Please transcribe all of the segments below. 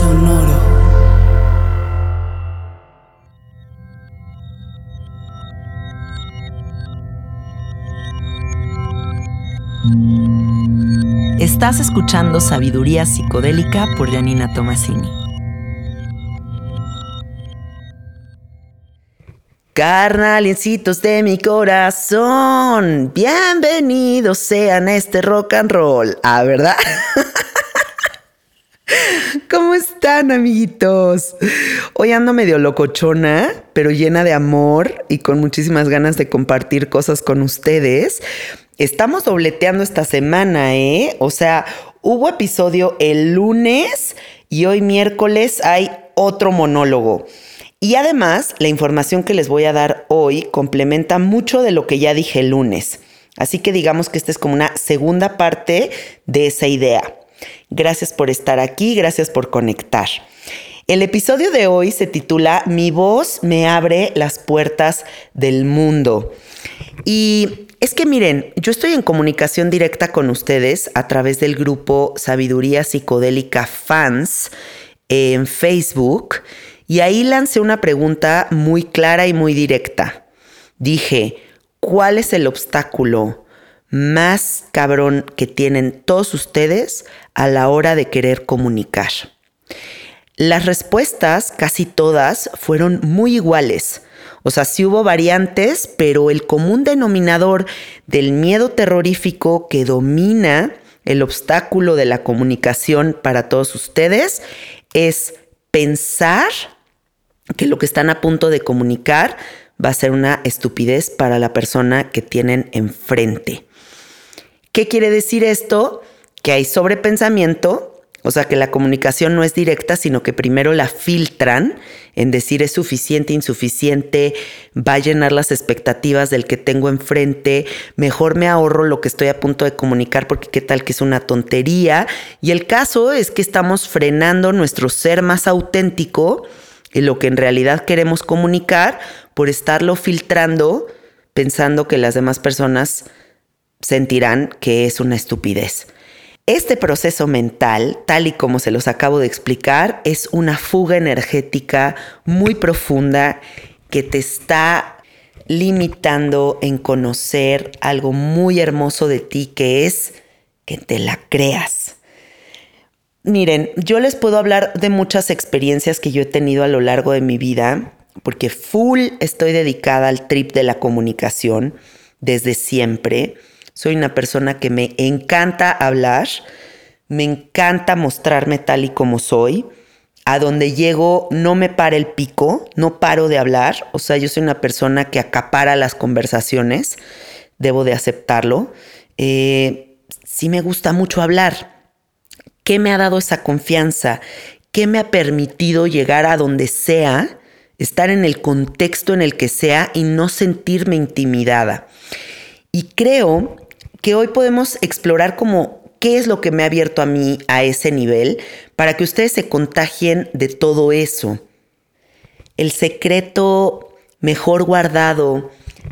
Sonoro. Estás escuchando Sabiduría Psicodélica por Janina Tomasini. Carnalincitos de mi corazón, bienvenidos sean a este rock and roll. Ah, ¿verdad? ¿Cómo están, amiguitos? Hoy ando medio locochona, pero llena de amor y con muchísimas ganas de compartir cosas con ustedes. Estamos dobleteando esta semana, ¿eh? O sea, hubo episodio el lunes y hoy miércoles hay otro monólogo. Y además, la información que les voy a dar hoy complementa mucho de lo que ya dije el lunes. Así que digamos que esta es como una segunda parte de esa idea. Gracias por estar aquí, gracias por conectar. El episodio de hoy se titula Mi voz me abre las puertas del mundo. Y es que miren, yo estoy en comunicación directa con ustedes a través del grupo Sabiduría Psicodélica Fans en Facebook y ahí lancé una pregunta muy clara y muy directa. Dije, ¿cuál es el obstáculo más cabrón que tienen todos ustedes a la hora de querer comunicar. Las respuestas, casi todas, fueron muy iguales. O sea, sí hubo variantes, pero el común denominador del miedo terrorífico que domina el obstáculo de la comunicación para todos ustedes es pensar que lo que están a punto de comunicar va a ser una estupidez para la persona que tienen enfrente. ¿Qué quiere decir esto? Que hay sobrepensamiento, o sea que la comunicación no es directa, sino que primero la filtran en decir es suficiente, insuficiente, va a llenar las expectativas del que tengo enfrente, mejor me ahorro lo que estoy a punto de comunicar porque qué tal que es una tontería. Y el caso es que estamos frenando nuestro ser más auténtico y lo que en realidad queremos comunicar por estarlo filtrando pensando que las demás personas sentirán que es una estupidez. Este proceso mental, tal y como se los acabo de explicar, es una fuga energética muy profunda que te está limitando en conocer algo muy hermoso de ti que es que te la creas. Miren, yo les puedo hablar de muchas experiencias que yo he tenido a lo largo de mi vida, porque full estoy dedicada al trip de la comunicación desde siempre. Soy una persona que me encanta hablar, me encanta mostrarme tal y como soy. A donde llego no me para el pico, no paro de hablar. O sea, yo soy una persona que acapara las conversaciones, debo de aceptarlo. Eh, sí me gusta mucho hablar. ¿Qué me ha dado esa confianza? ¿Qué me ha permitido llegar a donde sea, estar en el contexto en el que sea y no sentirme intimidada? Y creo que hoy podemos explorar como qué es lo que me ha abierto a mí a ese nivel para que ustedes se contagien de todo eso. El secreto mejor guardado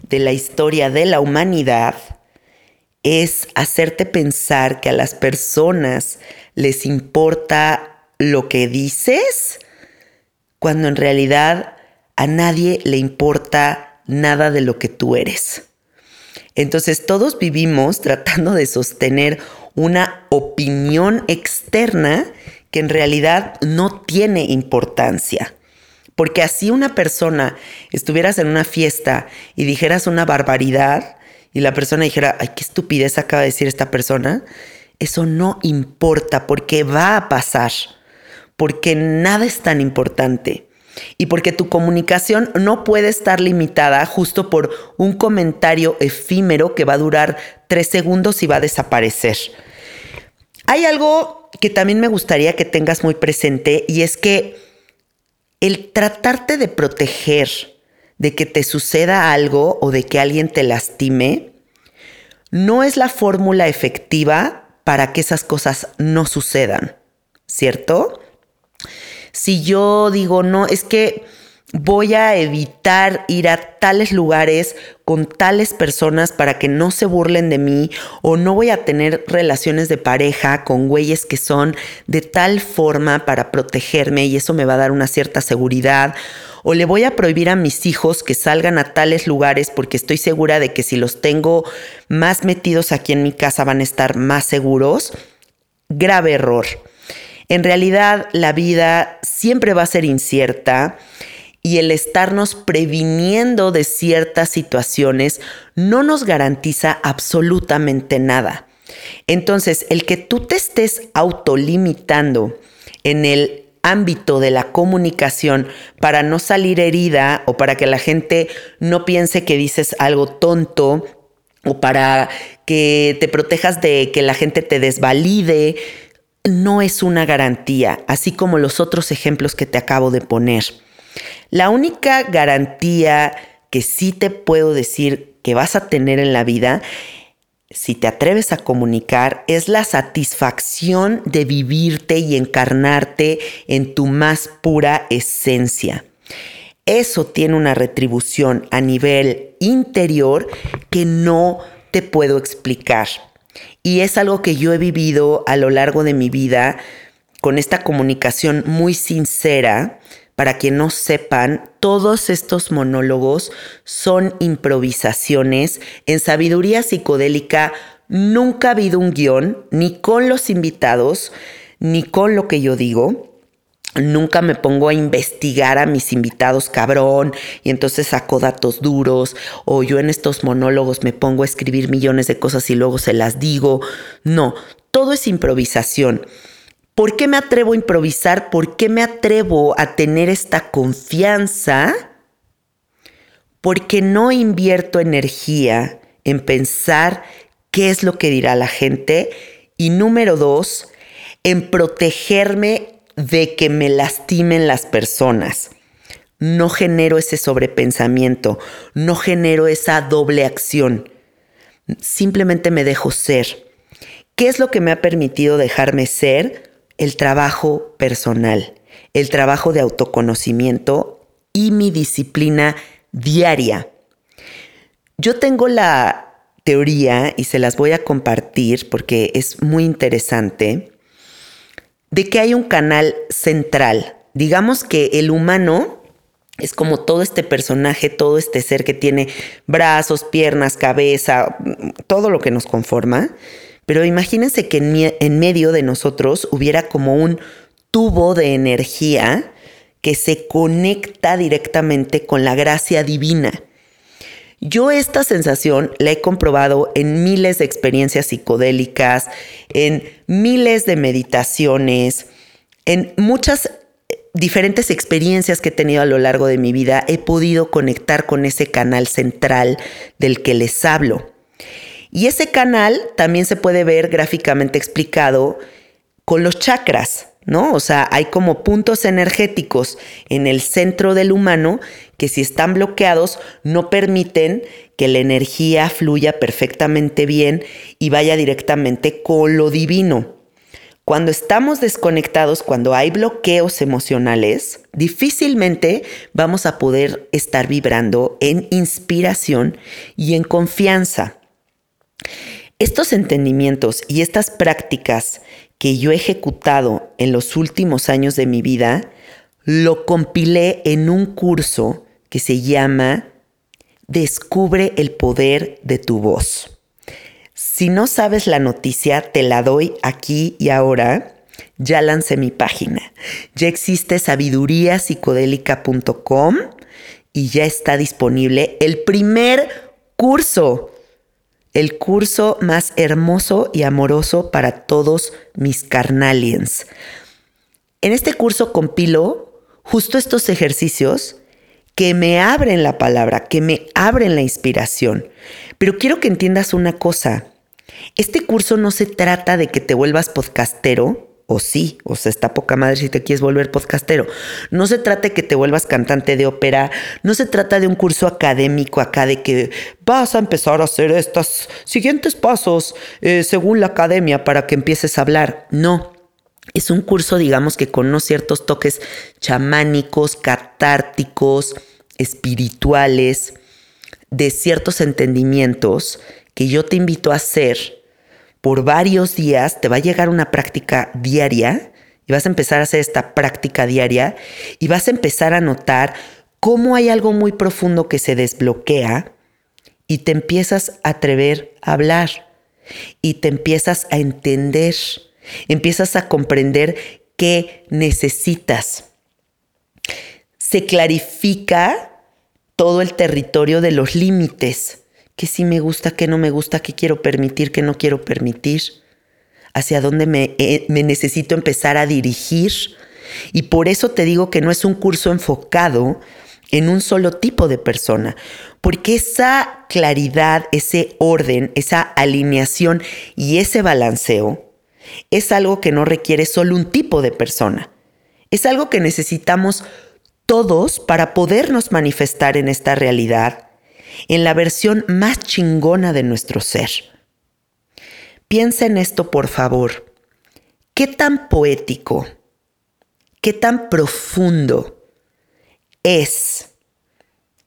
de la historia de la humanidad es hacerte pensar que a las personas les importa lo que dices, cuando en realidad a nadie le importa nada de lo que tú eres. Entonces todos vivimos tratando de sostener una opinión externa que en realidad no tiene importancia. Porque así una persona estuvieras en una fiesta y dijeras una barbaridad y la persona dijera, ay, qué estupidez acaba de decir esta persona, eso no importa porque va a pasar, porque nada es tan importante. Y porque tu comunicación no puede estar limitada justo por un comentario efímero que va a durar tres segundos y va a desaparecer. Hay algo que también me gustaría que tengas muy presente y es que el tratarte de proteger de que te suceda algo o de que alguien te lastime, no es la fórmula efectiva para que esas cosas no sucedan, ¿cierto? Si yo digo, no, es que voy a evitar ir a tales lugares con tales personas para que no se burlen de mí o no voy a tener relaciones de pareja con güeyes que son de tal forma para protegerme y eso me va a dar una cierta seguridad o le voy a prohibir a mis hijos que salgan a tales lugares porque estoy segura de que si los tengo más metidos aquí en mi casa van a estar más seguros. Grave error. En realidad la vida siempre va a ser incierta y el estarnos previniendo de ciertas situaciones no nos garantiza absolutamente nada. Entonces, el que tú te estés autolimitando en el ámbito de la comunicación para no salir herida o para que la gente no piense que dices algo tonto o para que te protejas de que la gente te desvalide, no es una garantía, así como los otros ejemplos que te acabo de poner. La única garantía que sí te puedo decir que vas a tener en la vida, si te atreves a comunicar, es la satisfacción de vivirte y encarnarte en tu más pura esencia. Eso tiene una retribución a nivel interior que no te puedo explicar. Y es algo que yo he vivido a lo largo de mi vida con esta comunicación muy sincera. Para que no sepan, todos estos monólogos son improvisaciones. En sabiduría psicodélica nunca ha habido un guion, ni con los invitados, ni con lo que yo digo. Nunca me pongo a investigar a mis invitados cabrón y entonces saco datos duros o yo en estos monólogos me pongo a escribir millones de cosas y luego se las digo. No, todo es improvisación. ¿Por qué me atrevo a improvisar? ¿Por qué me atrevo a tener esta confianza? Porque no invierto energía en pensar qué es lo que dirá la gente. Y número dos, en protegerme de que me lastimen las personas. No genero ese sobrepensamiento, no genero esa doble acción. Simplemente me dejo ser. ¿Qué es lo que me ha permitido dejarme ser? El trabajo personal, el trabajo de autoconocimiento y mi disciplina diaria. Yo tengo la teoría y se las voy a compartir porque es muy interesante de que hay un canal central. Digamos que el humano es como todo este personaje, todo este ser que tiene brazos, piernas, cabeza, todo lo que nos conforma. Pero imagínense que en, en medio de nosotros hubiera como un tubo de energía que se conecta directamente con la gracia divina. Yo esta sensación la he comprobado en miles de experiencias psicodélicas, en miles de meditaciones, en muchas diferentes experiencias que he tenido a lo largo de mi vida, he podido conectar con ese canal central del que les hablo. Y ese canal también se puede ver gráficamente explicado con los chakras. ¿no? O sea, hay como puntos energéticos en el centro del humano que si están bloqueados no permiten que la energía fluya perfectamente bien y vaya directamente con lo divino. Cuando estamos desconectados, cuando hay bloqueos emocionales, difícilmente vamos a poder estar vibrando en inspiración y en confianza. Estos entendimientos y estas prácticas que yo he ejecutado en los últimos años de mi vida, lo compilé en un curso que se llama Descubre el poder de tu voz. Si no sabes la noticia, te la doy aquí y ahora. Ya lancé mi página. Ya existe sabiduríapsicodélica.com y ya está disponible el primer curso el curso más hermoso y amoroso para todos mis carnaliens. En este curso compilo justo estos ejercicios que me abren la palabra, que me abren la inspiración. Pero quiero que entiendas una cosa. Este curso no se trata de que te vuelvas podcastero, o sí, o sea, está poca madre si te quieres volver podcastero. No se trata de que te vuelvas cantante de ópera, no se trata de un curso académico acá de que vas a empezar a hacer estos siguientes pasos eh, según la academia para que empieces a hablar. No, es un curso, digamos, que con unos ciertos toques chamánicos, catárticos, espirituales, de ciertos entendimientos que yo te invito a hacer por varios días, te va a llegar una práctica diaria y vas a empezar a hacer esta práctica diaria y vas a empezar a notar cómo hay algo muy profundo que se desbloquea y te empiezas a atrever a hablar y te empiezas a entender, empiezas a comprender qué necesitas. Se clarifica todo el territorio de los límites qué sí me gusta, qué no me gusta, qué quiero permitir, qué no quiero permitir, hacia dónde me, eh, me necesito empezar a dirigir. Y por eso te digo que no es un curso enfocado en un solo tipo de persona, porque esa claridad, ese orden, esa alineación y ese balanceo es algo que no requiere solo un tipo de persona. Es algo que necesitamos todos para podernos manifestar en esta realidad en la versión más chingona de nuestro ser. Piensa en esto, por favor. ¿Qué tan poético, qué tan profundo es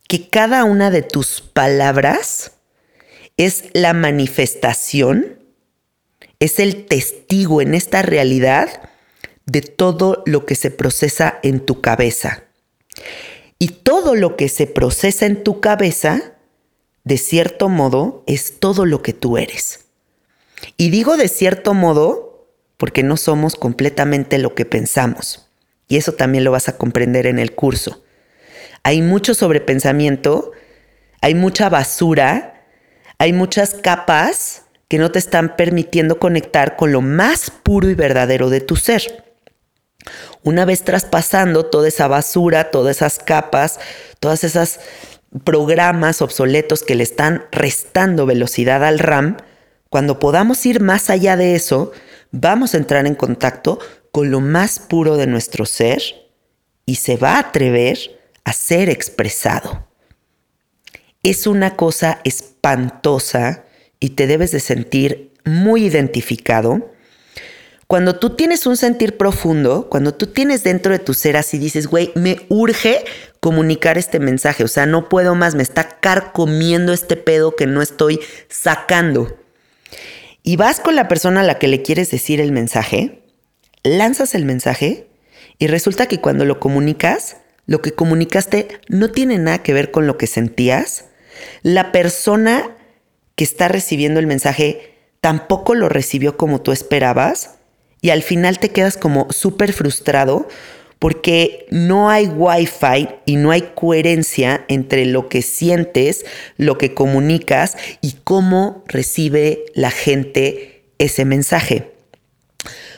que cada una de tus palabras es la manifestación, es el testigo en esta realidad de todo lo que se procesa en tu cabeza? Y todo lo que se procesa en tu cabeza de cierto modo, es todo lo que tú eres. Y digo de cierto modo porque no somos completamente lo que pensamos. Y eso también lo vas a comprender en el curso. Hay mucho sobrepensamiento, hay mucha basura, hay muchas capas que no te están permitiendo conectar con lo más puro y verdadero de tu ser. Una vez traspasando toda esa basura, todas esas capas, todas esas programas obsoletos que le están restando velocidad al RAM, cuando podamos ir más allá de eso, vamos a entrar en contacto con lo más puro de nuestro ser y se va a atrever a ser expresado. Es una cosa espantosa y te debes de sentir muy identificado cuando tú tienes un sentir profundo, cuando tú tienes dentro de tu ser así dices, güey, me urge comunicar este mensaje, o sea, no puedo más, me está carcomiendo este pedo que no estoy sacando. Y vas con la persona a la que le quieres decir el mensaje, lanzas el mensaje y resulta que cuando lo comunicas, lo que comunicaste no tiene nada que ver con lo que sentías. La persona que está recibiendo el mensaje tampoco lo recibió como tú esperabas y al final te quedas como súper frustrado porque no hay wifi y no hay coherencia entre lo que sientes, lo que comunicas y cómo recibe la gente ese mensaje.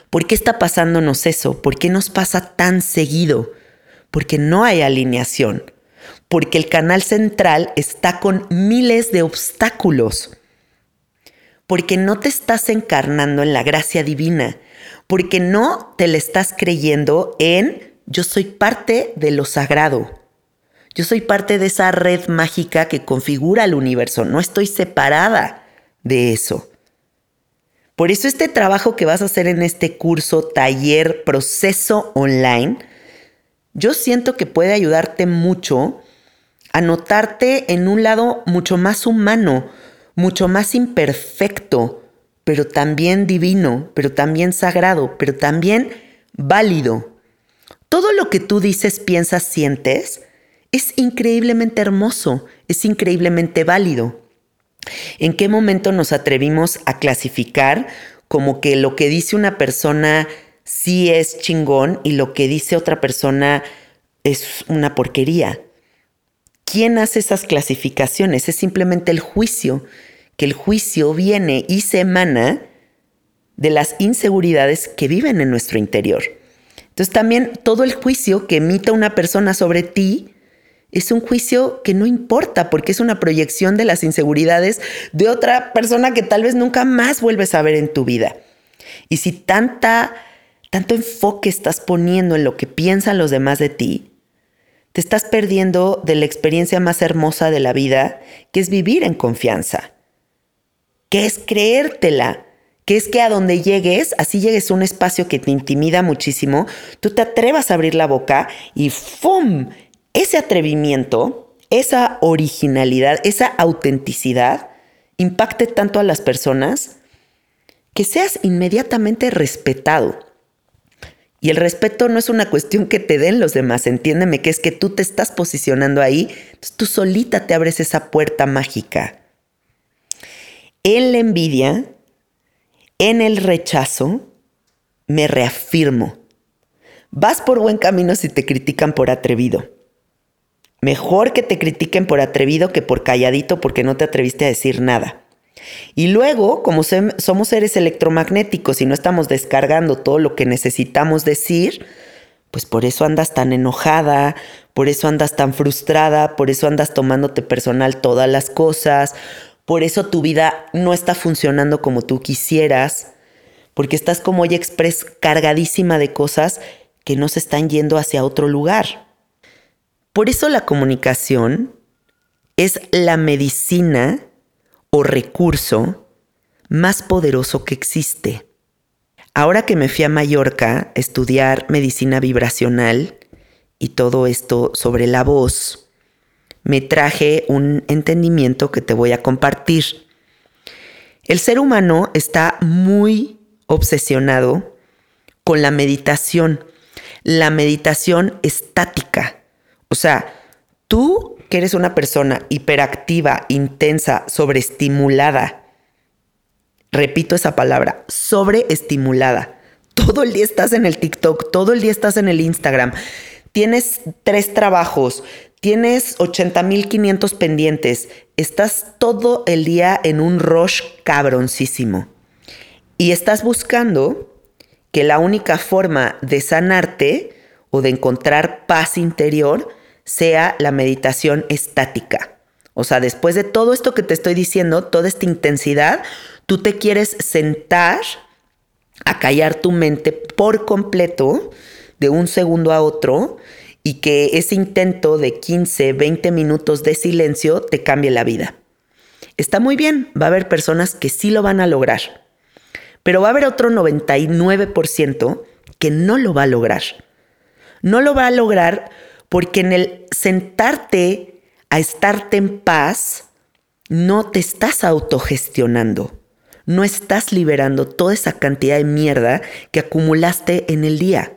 ¿Por qué está pasándonos eso? ¿Por qué nos pasa tan seguido? Porque no hay alineación, porque el canal central está con miles de obstáculos, porque no te estás encarnando en la gracia divina, porque no te le estás creyendo en yo soy parte de lo sagrado. Yo soy parte de esa red mágica que configura el universo. No estoy separada de eso. Por eso este trabajo que vas a hacer en este curso, taller, proceso online, yo siento que puede ayudarte mucho a notarte en un lado mucho más humano, mucho más imperfecto, pero también divino, pero también sagrado, pero también válido. Todo lo que tú dices, piensas, sientes es increíblemente hermoso, es increíblemente válido. ¿En qué momento nos atrevimos a clasificar como que lo que dice una persona sí es chingón y lo que dice otra persona es una porquería? ¿Quién hace esas clasificaciones? Es simplemente el juicio que el juicio viene y se emana de las inseguridades que viven en nuestro interior, Entonces también todo el juicio que emita una persona sobre ti es un juicio que no importa porque es una proyección de las inseguridades de otra persona que tal vez nunca más vuelves a ver en tu vida. Y si tanta, tanto enfoque estás poniendo en lo que piensan los demás de ti, te estás perdiendo de la experiencia más hermosa de la vida, que es vivir en confianza, que es creértela, que es que a donde llegues, así llegues a un espacio que te intimida muchísimo, tú te atrevas a abrir la boca y ¡fum! Ese atrevimiento, esa originalidad, esa autenticidad impacte tanto a las personas que seas inmediatamente respetado. Y el respeto no es una cuestión que te den los demás, entiéndeme que es que tú te estás posicionando ahí, tú solita te abres esa puerta mágica. En la envidia, en el rechazo, me reafirmo. Vas por buen camino si te critican por atrevido. Mejor que te critiquen por atrevido que por calladito porque no te atreviste a decir nada. Y luego, como somos seres electromagnéticos y no estamos descargando todo lo que necesitamos decir, pues por eso andas tan enojada, por eso andas tan frustrada, por eso andas tomándote personal todas las cosas, por eso tu vida no está funcionando como tú quisieras, porque estás como hoy express cargadísima de cosas que no se están yendo hacia otro lugar. Por eso la comunicación es la medicina o recurso más poderoso que existe. Ahora que me fui a Mallorca a estudiar medicina vibracional y todo esto sobre la voz, me traje un entendimiento que te voy a compartir. El ser humano está muy obsesionado con la meditación, la meditación estática. O sea, tú que eres una persona hiperactiva, intensa, sobreestimulada, repito esa palabra, sobreestimulada. Todo el día estás en el TikTok, todo el día estás en el Instagram. Tienes tres trabajos, tienes 80.500 pendientes, estás todo el día en un rush cabroncísimo. Y estás buscando que la única forma de sanarte o de encontrar paz interior sea la meditación estática. O sea, después de todo esto que te estoy diciendo, toda esta intensidad, tú te quieres sentar a callar tu mente por completo de un segundo a otro y que ese intento de 15, 20 minutos de silencio te cambie la vida. Está muy bien, va a haber personas que sí lo van a lograr, pero va a haber otro 99% que no lo va a lograr. No lo va a lograr porque en el sentarte a estarte en paz, no te estás autogestionando, no estás liberando toda esa cantidad de mierda que acumulaste en el día.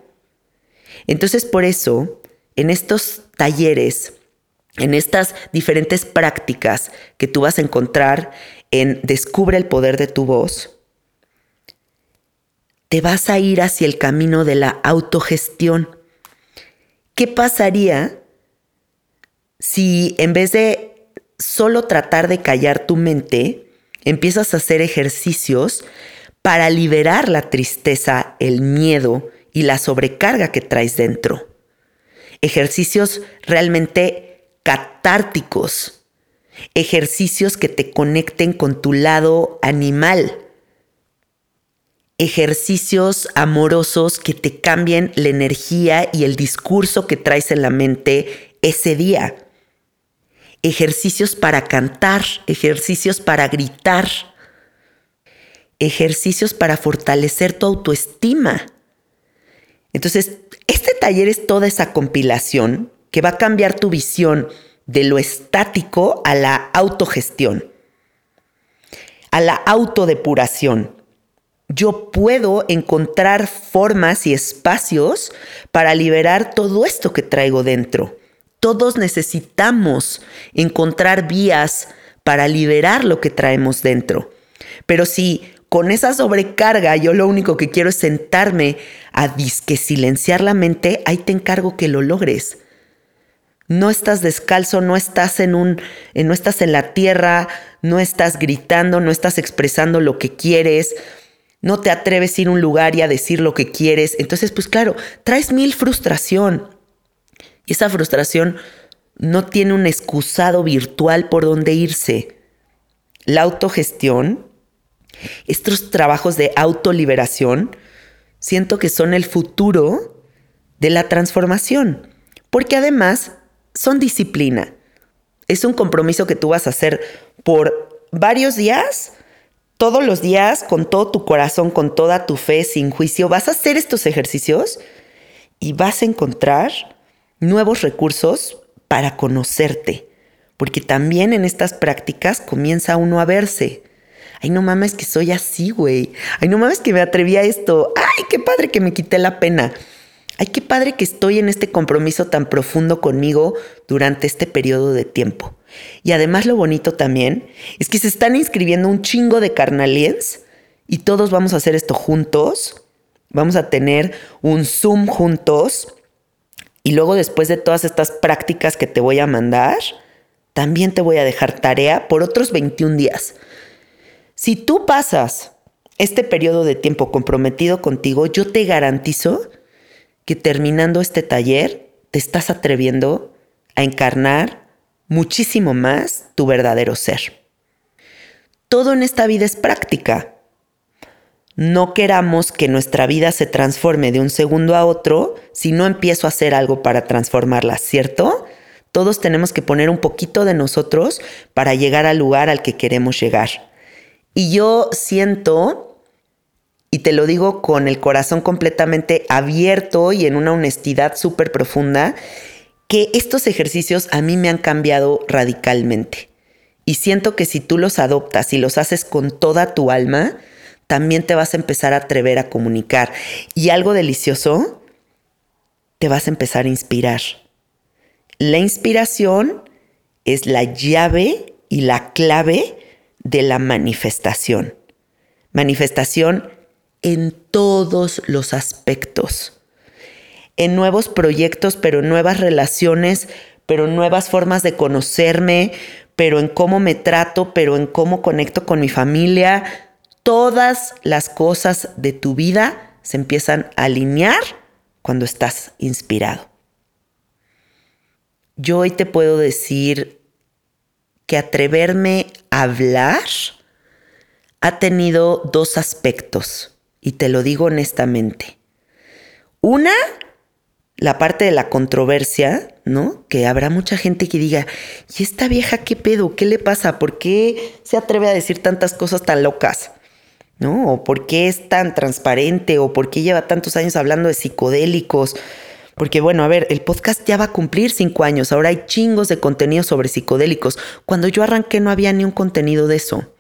Entonces por eso, en estos talleres, en estas diferentes prácticas que tú vas a encontrar en Descubre el poder de tu voz, te vas a ir hacia el camino de la autogestión. ¿Qué pasaría si en vez de solo tratar de callar tu mente, empiezas a hacer ejercicios para liberar la tristeza, el miedo y la sobrecarga que traes dentro? Ejercicios realmente catárticos, ejercicios que te conecten con tu lado animal, ejercicios amorosos que te cambien la energía y el discurso que traes en la mente ese día. Ejercicios para cantar, ejercicios para gritar, ejercicios para fortalecer tu autoestima. Entonces, este taller es toda esa compilación que va a cambiar tu visión de lo estático a la autogestión, a la autodepuración yo puedo encontrar formas y espacios para liberar todo esto que traigo dentro. Todos necesitamos encontrar vías para liberar lo que traemos dentro. Pero si con esa sobrecarga yo lo único que quiero es sentarme a disque silenciar la mente, ahí te encargo que lo logres. No estás descalzo, no estás en un no estás en la tierra, no estás gritando, no estás expresando lo que quieres no te atreves a ir a un lugar y a decir lo que quieres. Entonces, pues claro, traes mil frustración. Y esa frustración no tiene un excusado virtual por donde irse. La autogestión, estos trabajos de autoliberación, siento que son el futuro de la transformación, porque además son disciplina. Es un compromiso que tú vas a hacer por varios días todos los días, con todo tu corazón, con toda tu fe, sin juicio, vas a hacer estos ejercicios y vas a encontrar nuevos recursos para conocerte. Porque también en estas prácticas comienza uno a verse. Ay, no mames que soy así, güey. Ay, no mames que me atreví a esto. Ay, qué padre que me quité la pena. Ay, qué padre que estoy en este compromiso tan profundo conmigo durante este periodo de tiempo. Y además lo bonito también es que se están inscribiendo un chingo de carnaliens y todos vamos a hacer esto juntos. Vamos a tener un Zoom juntos. Y luego después de todas estas prácticas que te voy a mandar, también te voy a dejar tarea por otros 21 días. Si tú pasas este periodo de tiempo comprometido contigo, yo te garantizo que terminando este taller te estás atreviendo a encarnar muchísimo más tu verdadero ser. Todo en esta vida es práctica. No queramos que nuestra vida se transforme de un segundo a otro si no empiezo a hacer algo para transformarla, ¿cierto? Todos tenemos que poner un poquito de nosotros para llegar al lugar al que queremos llegar. Y yo siento, y te lo digo con el corazón completamente abierto y en una honestidad súper profunda, que estos ejercicios a mí me han cambiado radicalmente. Y siento que si tú los adoptas y los haces con toda tu alma, también te vas a empezar a atrever a comunicar. Y algo delicioso, te vas a empezar a inspirar. La inspiración es la llave y la clave de la manifestación. Manifestación en todos los aspectos en nuevos proyectos, pero en nuevas relaciones, pero en nuevas formas de conocerme, pero en cómo me trato, pero en cómo conecto con mi familia. Todas las cosas de tu vida se empiezan a alinear cuando estás inspirado. Yo hoy te puedo decir que atreverme a hablar ha tenido dos aspectos y te lo digo honestamente. Una la parte de la controversia, ¿no? Que habrá mucha gente que diga, ¿y esta vieja qué pedo? ¿Qué le pasa? ¿Por qué se atreve a decir tantas cosas tan locas? ¿No? ¿O por qué es tan transparente? ¿O por qué lleva tantos años hablando de psicodélicos? Porque bueno, a ver, el podcast ya va a cumplir cinco años, ahora hay chingos de contenido sobre psicodélicos. Cuando yo arranqué no había ni un contenido de eso.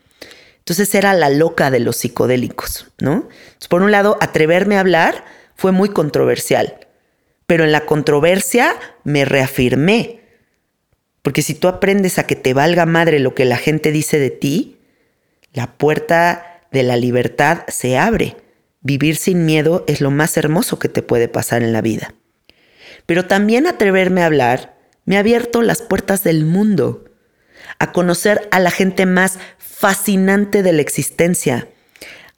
Entonces era la loca de los psicodélicos, ¿no? por un lado, atreverme a hablar fue muy controversial pero en la controversia me reafirmé. Porque si tú aprendes a que te valga madre lo que la gente dice de ti, la puerta de la libertad se abre. Vivir sin miedo es lo más hermoso que te puede pasar en la vida. Pero también atreverme a hablar me ha abierto las puertas del mundo, a conocer a la gente más fascinante de la existencia,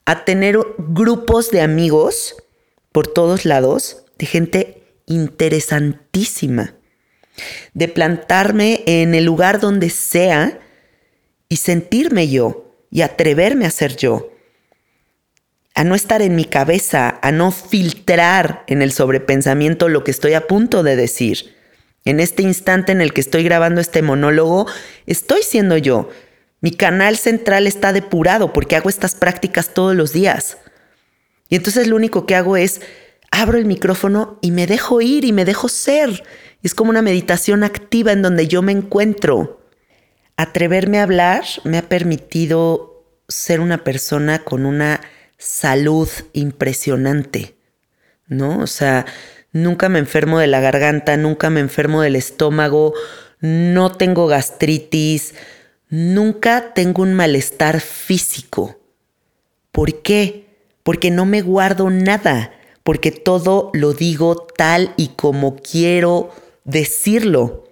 a tener grupos de amigos por todos lados, de gente interesantísima de plantarme en el lugar donde sea y sentirme yo y atreverme a ser yo, a no estar en mi cabeza, a no filtrar en el sobrepensamiento lo que estoy a punto de decir. En este instante en el que estoy grabando este monólogo, estoy siendo yo. Mi canal central está depurado porque hago estas prácticas todos los días. Y entonces lo único que hago es abro el micrófono y me dejo ir y me dejo ser. Es como una meditación activa en donde yo me encuentro. Atreverme a hablar me ha permitido ser una persona con una salud impresionante, ¿no? O sea, nunca me enfermo de la garganta, nunca me enfermo del estómago, no tengo gastritis, nunca tengo un malestar físico. ¿Por qué? Porque no me guardo nada porque todo lo digo tal y como quiero decirlo.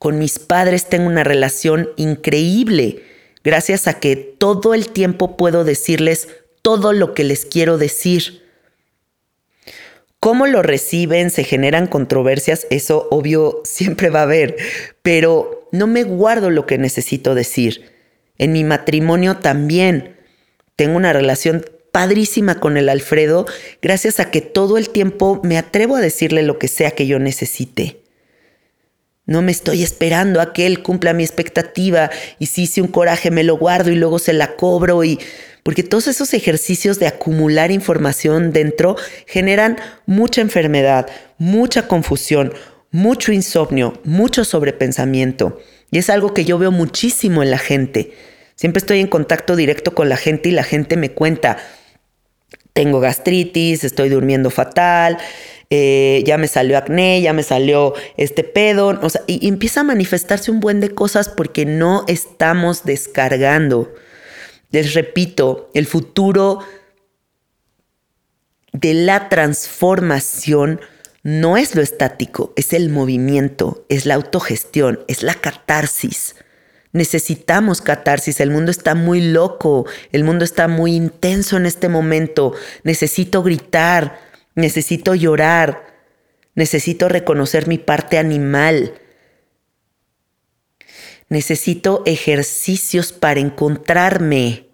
Con mis padres tengo una relación increíble, gracias a que todo el tiempo puedo decirles todo lo que les quiero decir. ¿Cómo lo reciben? ¿Se generan controversias? Eso obvio siempre va a haber, pero no me guardo lo que necesito decir. En mi matrimonio también tengo una relación padrísima con el Alfredo gracias a que todo el tiempo me atrevo a decirle lo que sea que yo necesite. No me estoy esperando a que él cumpla mi expectativa y si hice un coraje me lo guardo y luego se la cobro y porque todos esos ejercicios de acumular información dentro generan mucha enfermedad, mucha confusión, mucho insomnio, mucho sobrepensamiento. Y es algo que yo veo muchísimo en la gente. Siempre estoy en contacto directo con la gente y la gente me cuenta, tengo gastritis, estoy durmiendo fatal, eh, ya me salió acné, ya me salió este pedo, o sea, y, empieza a manifestarse un buen de cosas porque no estamos descargando. Les repito, el futuro de la transformación no es lo estático, es el movimiento, es la autogestión, es la catarsis. Necesitamos catarsis, el mundo está muy loco, el mundo está muy intenso en este momento. Necesito gritar, necesito llorar, necesito reconocer mi parte animal. Necesito ejercicios para encontrarme.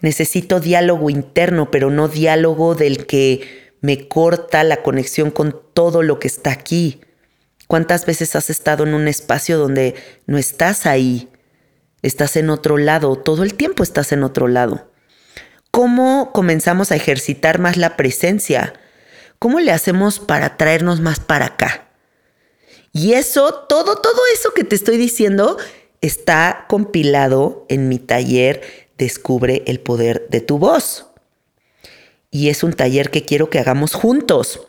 Necesito diálogo interno, pero no diálogo del que me corta la conexión con todo lo que está aquí. ¿Cuántas veces has estado en un espacio donde no estás ahí? Estás en otro lado, todo el tiempo estás en otro lado. ¿Cómo comenzamos a ejercitar más la presencia? ¿Cómo le hacemos para traernos más para acá? Y eso, todo, todo eso que te estoy diciendo está compilado en mi taller Descubre el poder de tu voz. Y es un taller que quiero que hagamos juntos.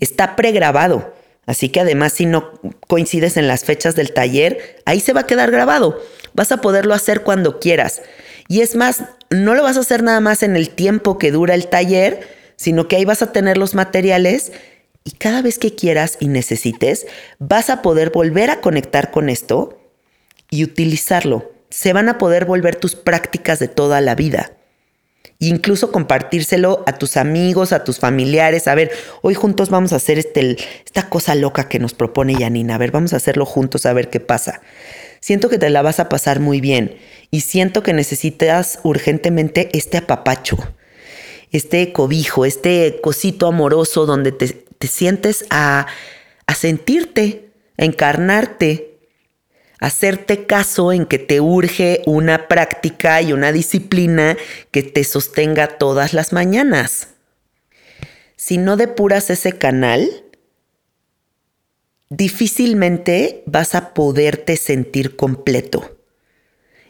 Está pregrabado. Así que además si no coincides en las fechas del taller, ahí se va a quedar grabado. Vas a poderlo hacer cuando quieras. Y es más, no lo vas a hacer nada más en el tiempo que dura el taller, sino que ahí vas a tener los materiales y cada vez que quieras y necesites, vas a poder volver a conectar con esto y utilizarlo. Se van a poder volver tus prácticas de toda la vida. E incluso compartírselo a tus amigos, a tus familiares. A ver, hoy juntos vamos a hacer este, esta cosa loca que nos propone Yanina. A ver, vamos a hacerlo juntos a ver qué pasa. Siento que te la vas a pasar muy bien y siento que necesitas urgentemente este apapacho, este cobijo, este cosito amoroso donde te, sientes a, a sentirte, a encarnarte, a hacerte caso en que te urge una práctica y una disciplina que te sostenga todas las mañanas. Si no depuras ese canal, difícilmente vas a poderte sentir completo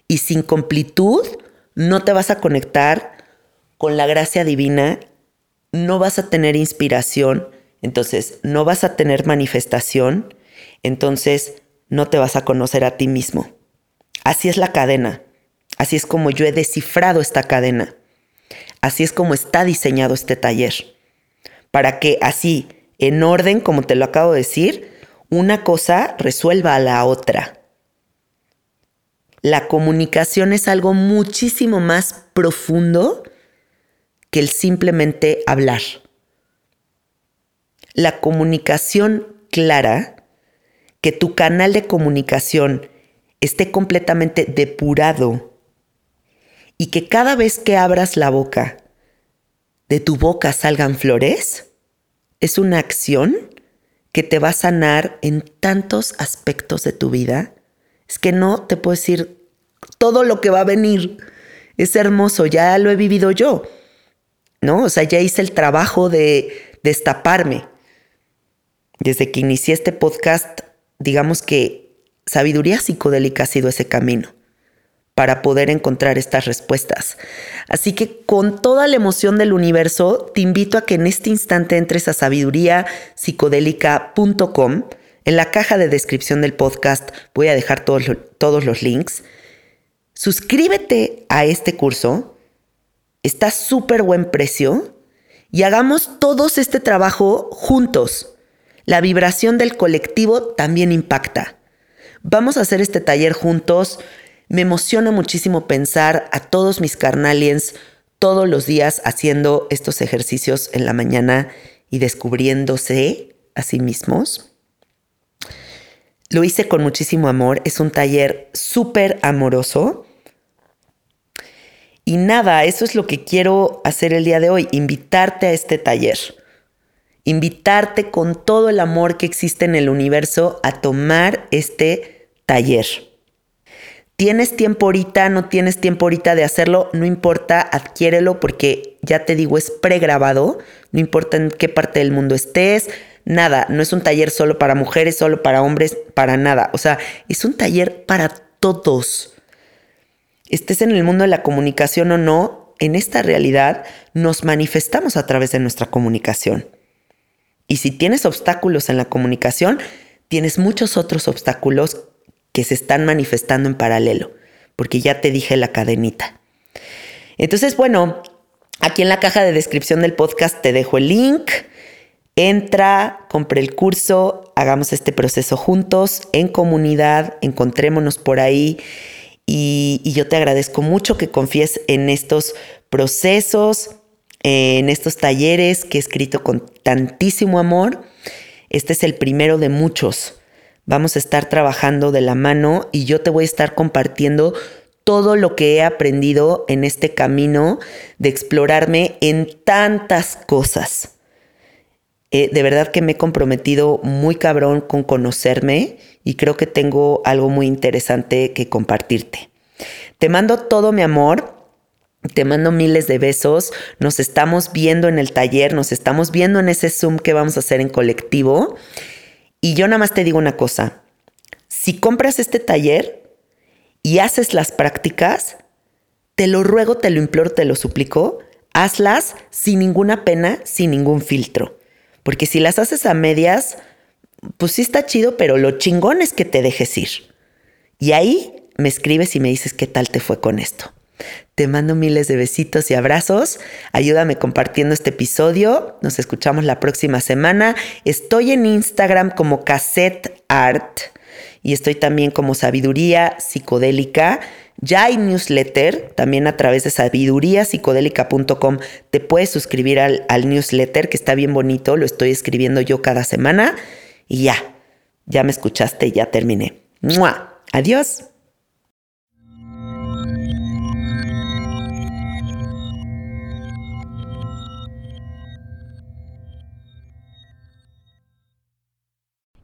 y sin completud no te vas a conectar con la gracia divina, no vas a tener inspiración, entonces no vas a tener manifestación, entonces no te vas a conocer a ti mismo. Así es la cadena, así es como yo he descifrado esta cadena, así es como está diseñado este taller, para que así, en orden, como te lo acabo de decir, una cosa resuelva a la otra. La comunicación es algo muchísimo más profundo que el simplemente hablar. La comunicación clara, que tu canal de comunicación esté completamente depurado y que cada vez que abras la boca, de tu boca salgan flores, es una acción que te va a sanar en tantos aspectos de tu vida es que no te puedo decir todo lo que va a venir. Es hermoso, ya lo he vivido yo. ¿No? O sea, ya hice el trabajo de destaparme. Desde que inicié este podcast, digamos que sabiduría psicodélica ha sido ese camino para poder encontrar estas respuestas. Así que con toda la emoción del universo, te invito a que en este instante entres a sabiduriapsicodélica.com en la caja de descripción del podcast voy a dejar todos, todos los links. Suscríbete a este curso. Está súper buen precio. Y hagamos todos este trabajo juntos. La vibración del colectivo también impacta. Vamos a hacer este taller juntos. Me emociona muchísimo pensar a todos mis carnaliens todos los días haciendo estos ejercicios en la mañana y descubriéndose a sí mismos. Lo hice con muchísimo amor, es un taller súper amoroso. Y nada, eso es lo que quiero hacer el día de hoy, invitarte a este taller. Invitarte con todo el amor que existe en el universo a tomar este taller. ¿Tienes tiempo ahorita? ¿No tienes tiempo ahorita de hacerlo? No importa, adquiérelo porque ya te digo, es pregrabado. No importa en qué parte del mundo estés, nada. No es un taller solo para mujeres, solo para hombres, para nada. O sea, es un taller para todos. Estés en el mundo de la comunicación o no, en esta realidad nos manifestamos a través de nuestra comunicación. Y si tienes obstáculos en la comunicación, tienes muchos otros obstáculos que se están manifestando en paralelo, porque ya te dije la cadenita. Entonces, bueno, aquí en la caja de descripción del podcast te dejo el link. Entra, compre el curso, hagamos este proceso juntos, en comunidad, encontrémonos por ahí. Y, y, yo te agradezco mucho que confíes en estos procesos, en estos talleres que he escrito con tantísimo amor. Este es el primero de muchos Vamos a estar trabajando de la mano y yo te voy a estar compartiendo todo lo que he aprendido en este camino de explorarme en tantas cosas. Eh, de verdad que me he comprometido muy cabrón con conocerme y creo que tengo algo muy interesante que compartirte. Te mando todo mi amor. Te mando miles de besos. Nos estamos viendo en el taller, nos estamos viendo en ese Zoom que vamos a hacer en colectivo. Y yo nada más te digo una cosa, si compras este taller y haces las prácticas, te lo ruego, te lo imploro, te lo suplico, hazlas sin ninguna pena, sin ningún filtro. Porque si las haces a medias, pues sí está chido, pero lo chingón es que te dejes ir. Y ahí me escribes y me dices qué tal te fue con esto. Te mando miles de besitos y abrazos. Ayúdame compartiendo este episodio. Nos escuchamos la próxima semana. Estoy en Instagram como Cassette Art y estoy también como Sabiduría Psicodélica. Ya hay newsletter, también a través de sabiduríapsicodélica.com te puedes suscribir al, al, newsletter que está bien bonito, lo estoy escribiendo yo cada semana y ya, ya me escuchaste, ya terminé. ¡Mua! Adiós.